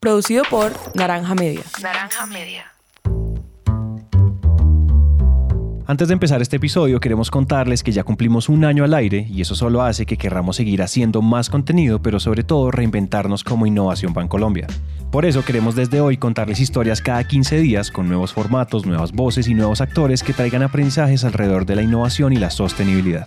Producido por Naranja Media. Naranja Media. Antes de empezar este episodio queremos contarles que ya cumplimos un año al aire y eso solo hace que querramos seguir haciendo más contenido, pero sobre todo reinventarnos como Innovación Bancolombia. Por eso queremos desde hoy contarles historias cada 15 días con nuevos formatos, nuevas voces y nuevos actores que traigan aprendizajes alrededor de la innovación y la sostenibilidad.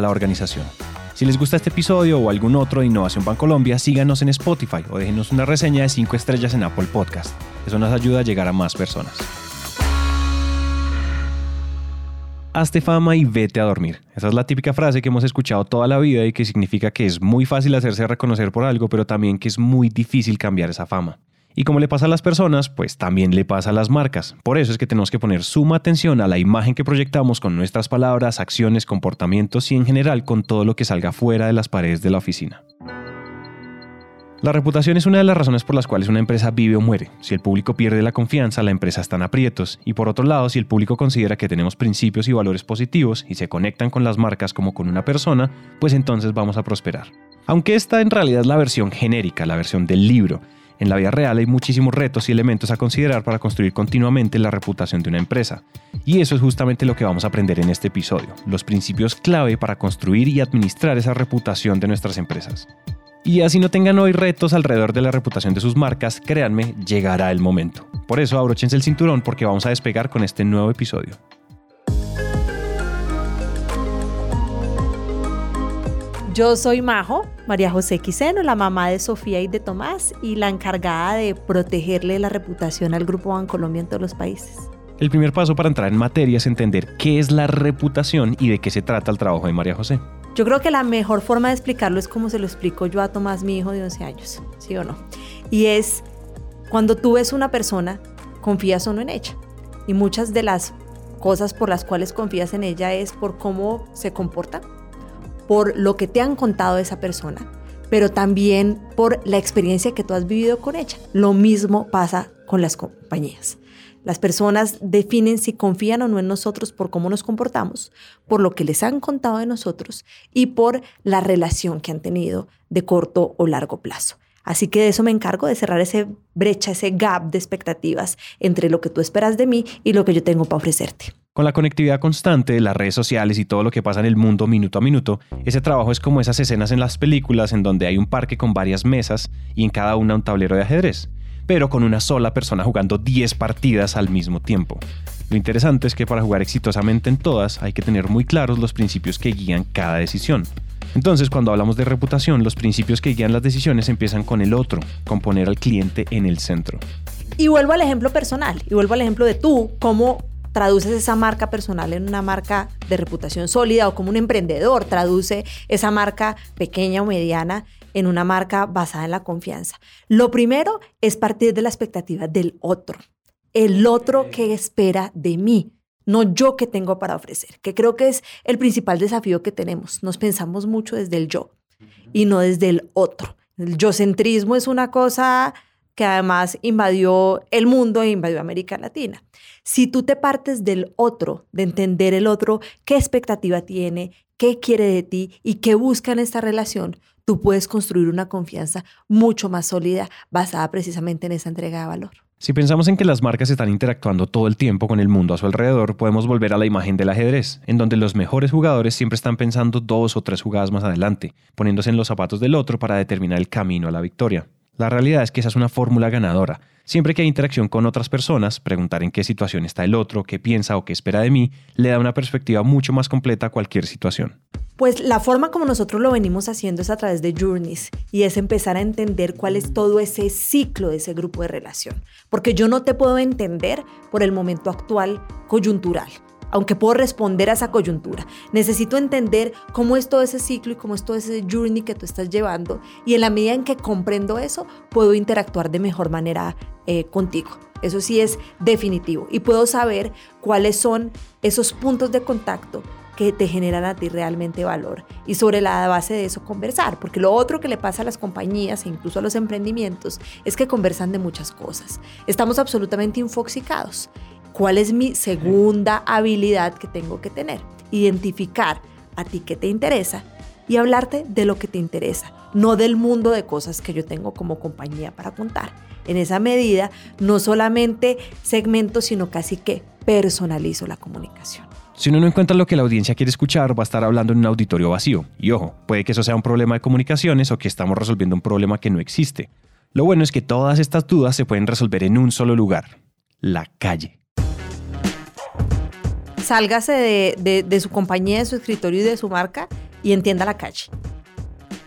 la organización. Si les gusta este episodio o algún otro de Innovación Bancolombia, síganos en Spotify o déjenos una reseña de 5 estrellas en Apple Podcast. Eso nos ayuda a llegar a más personas. Hazte fama y vete a dormir. Esa es la típica frase que hemos escuchado toda la vida y que significa que es muy fácil hacerse reconocer por algo, pero también que es muy difícil cambiar esa fama. Y como le pasa a las personas, pues también le pasa a las marcas. Por eso es que tenemos que poner suma atención a la imagen que proyectamos con nuestras palabras, acciones, comportamientos y en general con todo lo que salga fuera de las paredes de la oficina. La reputación es una de las razones por las cuales una empresa vive o muere. Si el público pierde la confianza, la empresa está en aprietos. Y por otro lado, si el público considera que tenemos principios y valores positivos y se conectan con las marcas como con una persona, pues entonces vamos a prosperar. Aunque esta en realidad es la versión genérica, la versión del libro, en la vida real hay muchísimos retos y elementos a considerar para construir continuamente la reputación de una empresa. Y eso es justamente lo que vamos a aprender en este episodio, los principios clave para construir y administrar esa reputación de nuestras empresas. Y así no tengan hoy retos alrededor de la reputación de sus marcas, créanme, llegará el momento. Por eso abróchense el cinturón porque vamos a despegar con este nuevo episodio. Yo soy Majo, María José Quiseno, la mamá de Sofía y de Tomás y la encargada de protegerle la reputación al Grupo Bancolombia en todos los países. El primer paso para entrar en materia es entender qué es la reputación y de qué se trata el trabajo de María José. Yo creo que la mejor forma de explicarlo es como se lo explico yo a Tomás, mi hijo de 11 años, ¿sí o no? Y es cuando tú ves una persona, confías o no en ella. Y muchas de las cosas por las cuales confías en ella es por cómo se comporta, por lo que te han contado esa persona, pero también por la experiencia que tú has vivido con ella. Lo mismo pasa con las compañías. Las personas definen si confían o no en nosotros por cómo nos comportamos, por lo que les han contado de nosotros y por la relación que han tenido de corto o largo plazo. Así que de eso me encargo, de cerrar ese brecha, ese gap de expectativas entre lo que tú esperas de mí y lo que yo tengo para ofrecerte. Con la conectividad constante, las redes sociales y todo lo que pasa en el mundo minuto a minuto, ese trabajo es como esas escenas en las películas en donde hay un parque con varias mesas y en cada una un tablero de ajedrez, pero con una sola persona jugando 10 partidas al mismo tiempo. Lo interesante es que para jugar exitosamente en todas hay que tener muy claros los principios que guían cada decisión. Entonces, cuando hablamos de reputación, los principios que guían las decisiones empiezan con el otro, con poner al cliente en el centro. Y vuelvo al ejemplo personal, y vuelvo al ejemplo de tú, cómo traduces esa marca personal en una marca de reputación sólida o como un emprendedor traduce esa marca pequeña o mediana en una marca basada en la confianza. Lo primero es partir de la expectativa del otro, el otro que espera de mí no yo que tengo para ofrecer, que creo que es el principal desafío que tenemos. Nos pensamos mucho desde el yo y no desde el otro. El yo-centrismo es una cosa que además invadió el mundo e invadió América Latina. Si tú te partes del otro, de entender el otro, qué expectativa tiene, qué quiere de ti y qué busca en esta relación, tú puedes construir una confianza mucho más sólida basada precisamente en esa entrega de valor. Si pensamos en que las marcas están interactuando todo el tiempo con el mundo a su alrededor, podemos volver a la imagen del ajedrez, en donde los mejores jugadores siempre están pensando dos o tres jugadas más adelante, poniéndose en los zapatos del otro para determinar el camino a la victoria. La realidad es que esa es una fórmula ganadora. Siempre que hay interacción con otras personas, preguntar en qué situación está el otro, qué piensa o qué espera de mí, le da una perspectiva mucho más completa a cualquier situación. Pues la forma como nosotros lo venimos haciendo es a través de journeys y es empezar a entender cuál es todo ese ciclo de ese grupo de relación. Porque yo no te puedo entender por el momento actual coyuntural. Aunque puedo responder a esa coyuntura. Necesito entender cómo es todo ese ciclo y cómo es todo ese journey que tú estás llevando. Y en la medida en que comprendo eso, puedo interactuar de mejor manera eh, contigo. Eso sí es definitivo. Y puedo saber cuáles son esos puntos de contacto que te generan a ti realmente valor y sobre la base de eso conversar, porque lo otro que le pasa a las compañías e incluso a los emprendimientos es que conversan de muchas cosas. Estamos absolutamente infoxicados. ¿Cuál es mi segunda habilidad que tengo que tener? Identificar a ti qué te interesa y hablarte de lo que te interesa, no del mundo de cosas que yo tengo como compañía para contar. En esa medida, no solamente segmento, sino casi que personalizo la comunicación. Si uno no encuentra lo que la audiencia quiere escuchar, va a estar hablando en un auditorio vacío. Y ojo, puede que eso sea un problema de comunicaciones o que estamos resolviendo un problema que no existe. Lo bueno es que todas estas dudas se pueden resolver en un solo lugar, la calle. Sálgase de, su compañía, de su escritorio y de su marca y entienda la calle.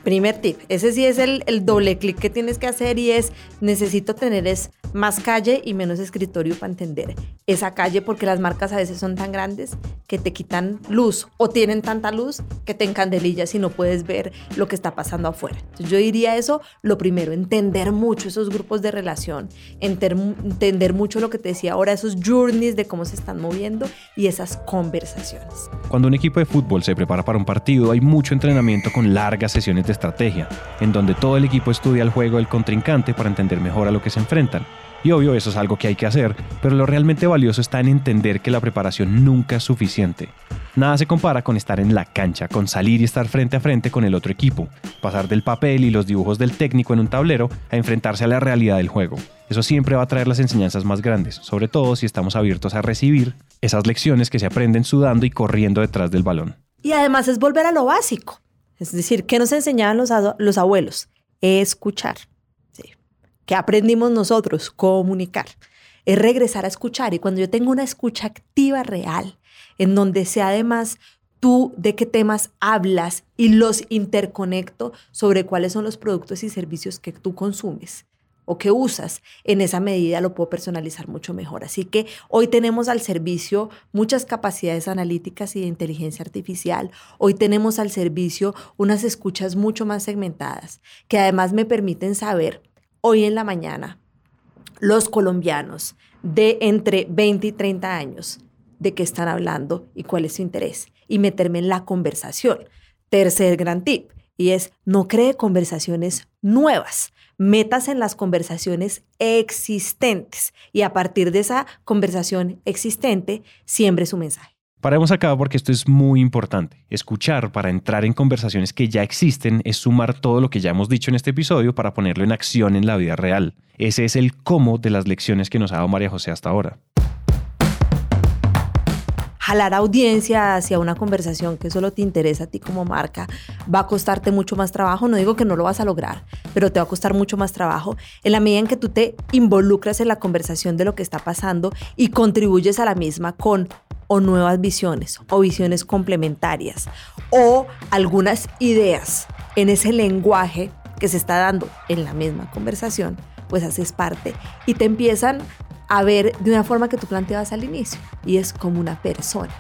Primer tip, ese sí es el, el doble clic que tienes que hacer y es necesito tener es más calle y menos escritorio para entender esa calle porque las marcas a veces son tan grandes que te quitan luz o tienen tanta luz que te encandelillas y no puedes ver lo que está pasando afuera. Entonces yo diría eso, lo primero, entender mucho esos grupos de relación, entender mucho lo que te decía ahora, esos journeys de cómo se están moviendo y esas conversaciones. Cuando un equipo de fútbol se prepara para un partido, hay mucho entrenamiento con largas sesiones de estrategia, en donde todo el equipo estudia el juego del contrincante para entender mejor a lo que se enfrentan y obvio, eso es algo que hay que hacer, pero lo realmente valioso está en entender que la preparación nunca es suficiente. Nada se compara con estar en la cancha, con salir y estar frente a frente con el otro equipo, pasar del papel y los dibujos del técnico en un tablero a enfrentarse a la realidad del juego. Eso siempre va a traer las enseñanzas más grandes, sobre todo si estamos abiertos a recibir esas lecciones que se aprenden sudando y corriendo detrás del balón. Y además es volver a lo básico. Es decir, ¿qué nos enseñaban los, los abuelos? Escuchar que aprendimos nosotros, comunicar. Es regresar a escuchar y cuando yo tengo una escucha activa real, en donde sea además tú de qué temas hablas y los interconecto sobre cuáles son los productos y servicios que tú consumes o que usas, en esa medida lo puedo personalizar mucho mejor. Así que hoy tenemos al servicio muchas capacidades analíticas y de inteligencia artificial. Hoy tenemos al servicio unas escuchas mucho más segmentadas que además me permiten saber hoy en la mañana los colombianos de entre 20 y 30 años de qué están hablando y cuál es su interés y meterme en la conversación. Tercer gran tip y es no cree conversaciones nuevas, metas en las conversaciones existentes y a partir de esa conversación existente siembre su mensaje. Paremos acá porque esto es muy importante. Escuchar para entrar en conversaciones que ya existen es sumar todo lo que ya hemos dicho en este episodio para ponerlo en acción en la vida real. Ese es el cómo de las lecciones que nos ha dado María José hasta ahora. Jalar audiencia hacia una conversación que solo te interesa a ti como marca va a costarte mucho más trabajo. No digo que no lo vas a lograr, pero te va a costar mucho más trabajo en la medida en que tú te involucras en la conversación de lo que está pasando y contribuyes a la misma con o nuevas visiones o visiones complementarias o algunas ideas en ese lenguaje que se está dando en la misma conversación, pues haces parte y te empiezan a ver de una forma que tú planteabas al inicio y es como una persona.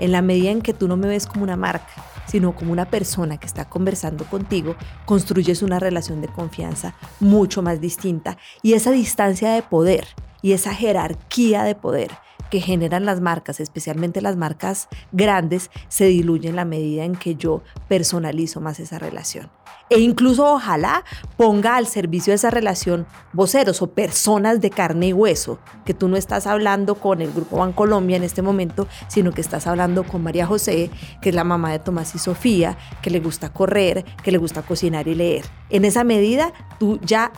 En la medida en que tú no me ves como una marca, sino como una persona que está conversando contigo, construyes una relación de confianza mucho más distinta y esa distancia de poder y esa jerarquía de poder que generan las marcas, especialmente las marcas grandes, se diluyen en la medida en que yo personalizo más esa relación. E incluso ojalá ponga al servicio de esa relación voceros o personas de carne y hueso, que tú no estás hablando con el Grupo Bancolombia en este momento, sino que estás hablando con María José, que es la mamá de Tomás y Sofía, que le gusta correr, que le gusta cocinar y leer. En esa medida, tú ya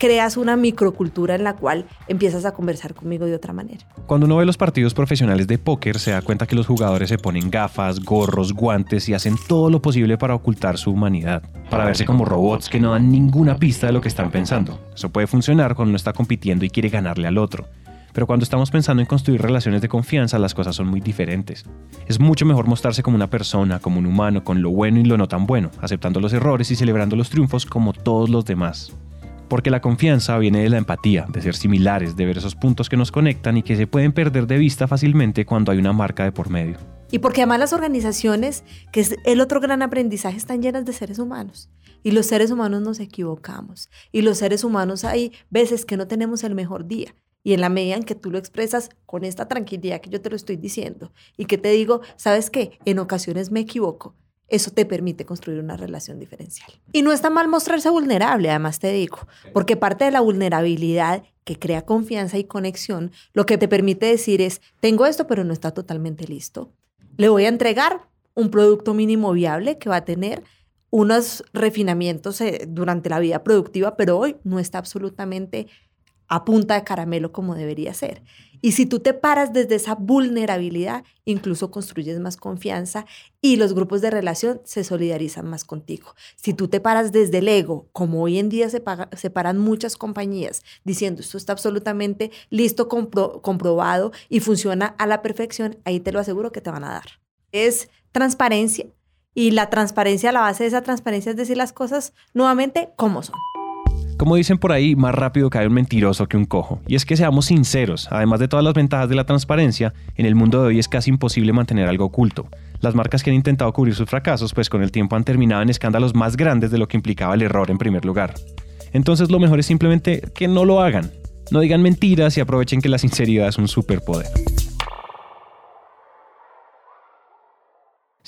creas una microcultura en la cual empiezas a conversar conmigo de otra manera. Cuando uno ve los partidos profesionales de póker, se da cuenta que los jugadores se ponen gafas, gorros, guantes y hacen todo lo posible para ocultar su humanidad, para verse como robots que no dan ninguna pista de lo que están pensando. Eso puede funcionar cuando uno está compitiendo y quiere ganarle al otro. Pero cuando estamos pensando en construir relaciones de confianza, las cosas son muy diferentes. Es mucho mejor mostrarse como una persona, como un humano, con lo bueno y lo no tan bueno, aceptando los errores y celebrando los triunfos como todos los demás. Porque la confianza viene de la empatía, de ser similares, de ver esos puntos que nos conectan y que se pueden perder de vista fácilmente cuando hay una marca de por medio. Y porque además las organizaciones, que es el otro gran aprendizaje, están llenas de seres humanos. Y los seres humanos nos equivocamos. Y los seres humanos hay veces que no tenemos el mejor día. Y en la medida en que tú lo expresas con esta tranquilidad que yo te lo estoy diciendo y que te digo, ¿sabes qué? En ocasiones me equivoco. Eso te permite construir una relación diferencial. Y no está mal mostrarse vulnerable, además te digo, porque parte de la vulnerabilidad que crea confianza y conexión, lo que te permite decir es, tengo esto, pero no está totalmente listo. Le voy a entregar un producto mínimo viable que va a tener unos refinamientos eh, durante la vida productiva, pero hoy no está absolutamente a punta de caramelo como debería ser. Y si tú te paras desde esa vulnerabilidad, incluso construyes más confianza y los grupos de relación se solidarizan más contigo. Si tú te paras desde el ego, como hoy en día se, paran muchas compañías diciendo esto está absolutamente listo, comprobado y funciona a la perfección, ahí te lo aseguro que te van a dar. Es transparencia y la transparencia, la base de esa transparencia es decir las cosas nuevamente como son. Como dicen por ahí, más rápido cae un mentiroso que un cojo. Y es que seamos sinceros, además de todas las ventajas de la transparencia, en el mundo de hoy es casi imposible mantener algo oculto. Las marcas que han intentado cubrir sus fracasos, pues con el tiempo han terminado en escándalos más grandes de lo que implicaba el error en primer lugar. Entonces lo mejor es simplemente que no lo hagan. No digan mentiras y aprovechen que la sinceridad es un superpoder.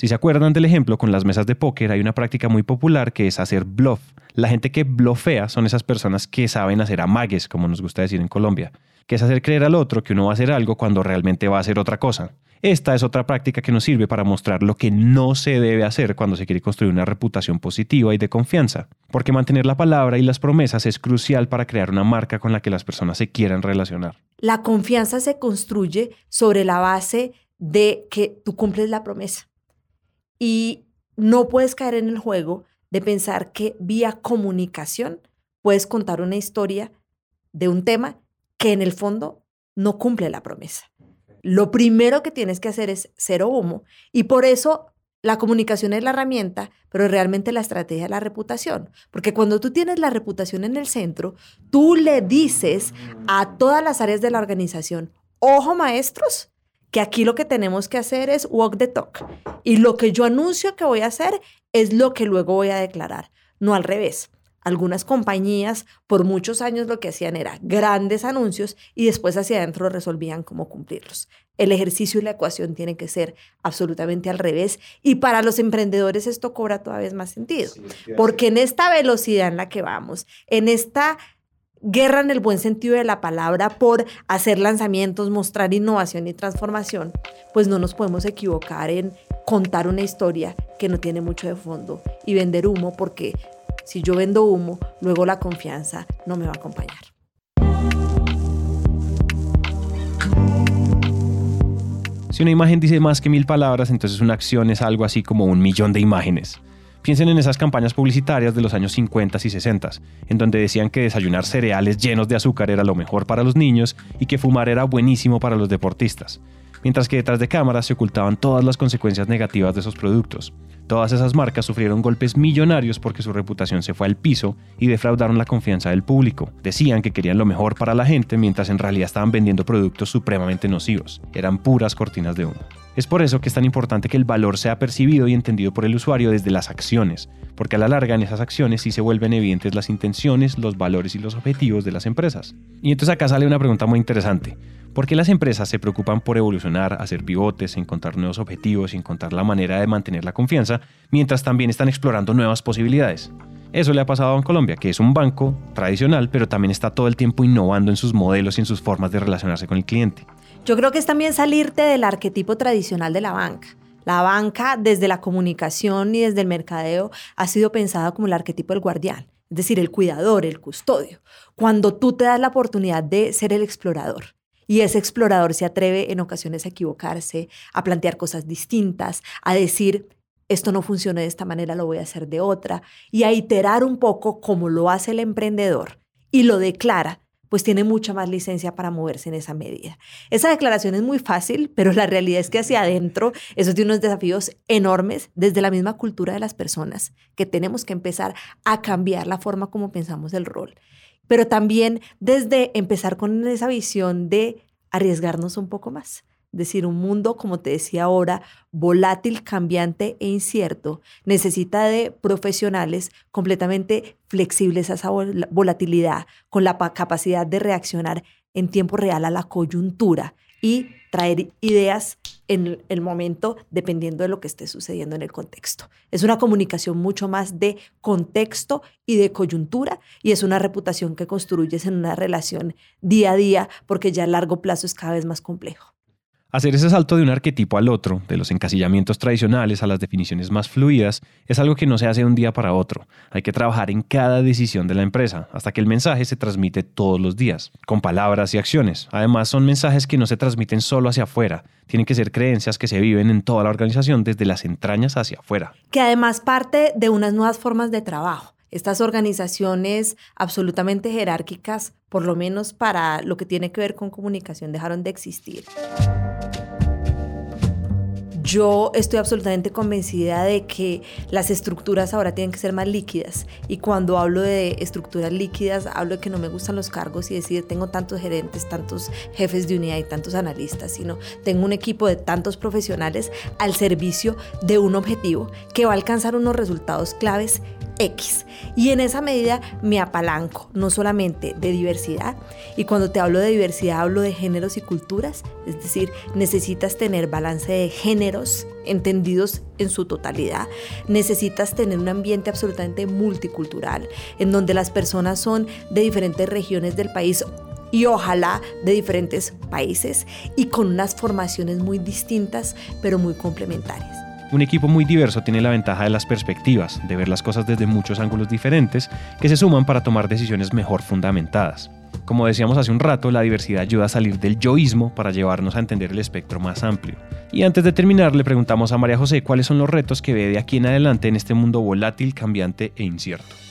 Si se acuerdan del ejemplo con las mesas de póker, hay una práctica muy popular que es hacer bluff. La gente que blofea son esas personas que saben hacer amagues, como nos gusta decir en Colombia, que es hacer creer al otro que uno va a hacer algo cuando realmente va a hacer otra cosa. Esta es otra práctica que nos sirve para mostrar lo que no se debe hacer cuando se quiere construir una reputación positiva y de confianza, porque mantener la palabra y las promesas es crucial para crear una marca con la que las personas se quieran relacionar. La confianza se construye sobre la base de que tú cumples la promesa y no puedes caer en el juego de pensar que vía comunicación puedes contar una historia de un tema que en el fondo no cumple la promesa. Lo primero que tienes que hacer es cero humo y por eso la comunicación es la herramienta, pero realmente la estrategia es la reputación. Porque cuando tú tienes la reputación en el centro, tú le dices a todas las áreas de la organización, ojo maestros, que aquí lo que tenemos que hacer es walk the talk. Y lo que yo anuncio que voy a hacer es lo que luego voy a declarar, no al revés. Algunas compañías por muchos años lo que hacían era grandes anuncios y después hacia adentro resolvían cómo cumplirlos. El ejercicio y la ecuación tienen que ser absolutamente al revés y para los emprendedores esto cobra todavía más sentido, porque en esta velocidad en la que vamos, en esta guerra en el buen sentido de la palabra por hacer lanzamientos, mostrar innovación y transformación, pues no nos podemos equivocar en contar una historia que no tiene mucho de fondo y vender humo porque si yo vendo humo, luego la confianza no me va a acompañar. Si una imagen dice más que mil palabras, entonces una acción es algo así como un millón de imágenes. Piensen en esas campañas publicitarias de los años 50 y 60, en donde decían que desayunar cereales llenos de azúcar era lo mejor para los niños y que fumar era buenísimo para los deportistas, mientras que detrás de cámaras se ocultaban todas las consecuencias negativas de esos productos. Todas esas marcas sufrieron golpes millonarios porque su reputación se fue al piso y defraudaron la confianza del público. Decían que querían lo mejor para la gente mientras en realidad estaban vendiendo productos supremamente nocivos. Eran puras cortinas de humo. Es por eso que es tan importante que el valor sea percibido y entendido por el usuario desde las acciones, porque a la larga en esas acciones sí se vuelven evidentes las intenciones, los valores y los objetivos de las empresas. Y entonces acá sale una pregunta muy interesante. ¿Por qué las empresas se preocupan por evolucionar, hacer pivotes, encontrar nuevos objetivos y encontrar la manera de mantener la confianza, mientras también están explorando nuevas posibilidades? Eso le ha pasado a Colombia, que es un banco tradicional, pero también está todo el tiempo innovando en sus modelos y en sus formas de relacionarse con el cliente. Yo creo que es también salirte del arquetipo tradicional de la banca. La banca, desde la comunicación y desde el mercadeo, ha sido pensada como el arquetipo del guardián, es decir, el cuidador, el custodio. Cuando tú te das la oportunidad de ser el explorador. Y ese explorador se atreve en ocasiones a equivocarse, a plantear cosas distintas, a decir, esto no funciona de esta manera, lo voy a hacer de otra, y a iterar un poco como lo hace el emprendedor y lo declara pues tiene mucha más licencia para moverse en esa medida. Esa declaración es muy fácil, pero la realidad es que hacia adentro eso tiene unos desafíos enormes desde la misma cultura de las personas, que tenemos que empezar a cambiar la forma como pensamos el rol. Pero también desde empezar con esa visión de arriesgarnos un poco más. Es decir, un mundo, como te decía ahora, volátil, cambiante e incierto, necesita de profesionales completamente flexibles a esa volatilidad, con la capacidad de reaccionar en tiempo real a la coyuntura y traer ideas en el momento dependiendo de lo que esté sucediendo en el contexto. Es una comunicación mucho más de contexto y de coyuntura y es una reputación que construyes en una relación día a día porque ya a largo plazo es cada vez más complejo. Hacer ese salto de un arquetipo al otro, de los encasillamientos tradicionales a las definiciones más fluidas, es algo que no se hace de un día para otro. Hay que trabajar en cada decisión de la empresa, hasta que el mensaje se transmite todos los días, con palabras y acciones. Además, son mensajes que no se transmiten solo hacia afuera, tienen que ser creencias que se viven en toda la organización desde las entrañas hacia afuera. Que además parte de unas nuevas formas de trabajo. Estas organizaciones absolutamente jerárquicas, por lo menos para lo que tiene que ver con comunicación, dejaron de existir. Yo estoy absolutamente convencida de que las estructuras ahora tienen que ser más líquidas. Y cuando hablo de estructuras líquidas, hablo de que no me gustan los cargos y decir tengo tantos gerentes, tantos jefes de unidad y tantos analistas, sino tengo un equipo de tantos profesionales al servicio de un objetivo que va a alcanzar unos resultados claves Y en esa medida me apalanco, no solamente de diversidad, y cuando te hablo de diversidad hablo de géneros y culturas, es decir, necesitas tener balance de géneros entendidos en su totalidad, necesitas tener un ambiente absolutamente multicultural, en donde las personas son de diferentes regiones del país y ojalá de diferentes países y con unas formaciones muy distintas pero muy complementarias. Un equipo muy diverso tiene la ventaja de las perspectivas, de ver las cosas desde muchos ángulos diferentes, que se suman para tomar decisiones mejor fundamentadas. Como decíamos hace un rato, la diversidad ayuda a salir del yoísmo para llevarnos a entender el espectro más amplio. Y antes de terminar, le preguntamos a María José cuáles son los retos que ve de aquí en adelante en este mundo volátil, cambiante e incierto.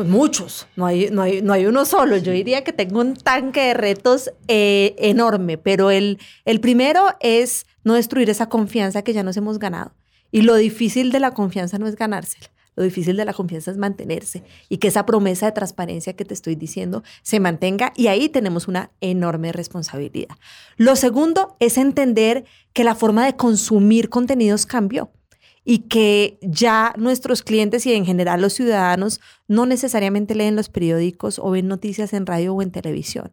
Pues muchos, no hay, no hay, no hay uno solo. Yo diría que tengo un tanque de retos eh, enorme, pero el, el primero es no destruir esa confianza que ya nos hemos ganado. Y lo difícil de la confianza no es ganársela. Lo difícil de la confianza es mantenerse y que esa promesa de transparencia que te estoy diciendo se mantenga y ahí tenemos una enorme responsabilidad. Lo segundo es entender que la forma de consumir contenidos cambió y que ya nuestros clientes y en general los ciudadanos no necesariamente leen los periódicos o ven noticias en radio o en televisión.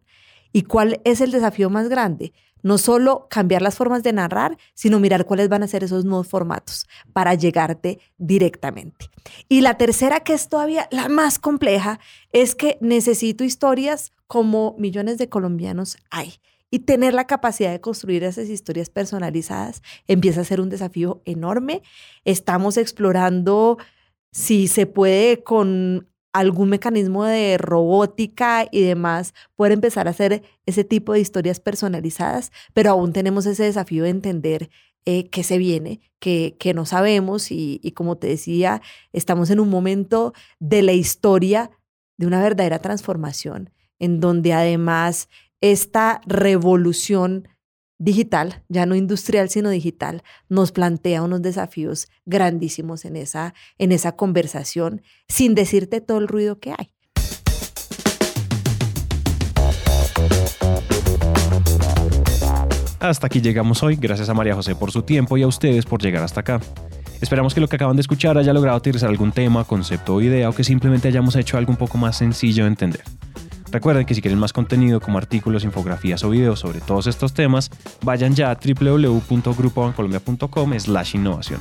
¿Y cuál es el desafío más grande? No solo cambiar las formas de narrar, sino mirar cuáles van a ser esos nuevos formatos para llegarte directamente. Y la tercera, que es todavía la más compleja, es que necesito historias como millones de colombianos hay. Y tener la capacidad de construir esas historias personalizadas empieza a ser un desafío enorme. Estamos explorando si se puede con algún mecanismo de robótica y demás, poder empezar a hacer ese tipo de historias personalizadas, pero aún tenemos ese desafío de entender eh, qué se viene, que, que no sabemos y, y como te decía, estamos en un momento de la historia de una verdadera transformación, en donde además esta revolución digital, ya no industrial, sino digital, nos plantea unos desafíos grandísimos en esa, en esa conversación, sin decirte todo el ruido que hay. Hasta aquí llegamos hoy, gracias a María José por su tiempo y a ustedes por llegar hasta acá. Esperamos que lo que acaban de escuchar haya logrado utilizar algún tema, concepto o idea o que simplemente hayamos hecho algo un poco más sencillo de entender. Recuerden que si quieren más contenido como artículos, infografías o videos sobre todos estos temas, vayan ya a www.grupobancolombia.com slash innovación.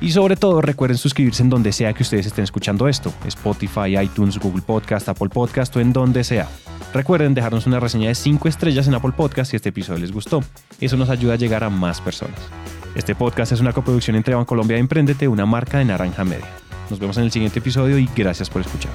Y sobre todo recuerden suscribirse en donde sea que ustedes estén escuchando esto, Spotify, iTunes, Google Podcast, Apple Podcast o en donde sea. Recuerden dejarnos una reseña de 5 estrellas en Apple Podcast si este episodio les gustó. Eso nos ayuda a llegar a más personas. Este podcast es una coproducción entre Bancolombia y Emprendete, una marca de Naranja Media. Nos vemos en el siguiente episodio y gracias por escuchar.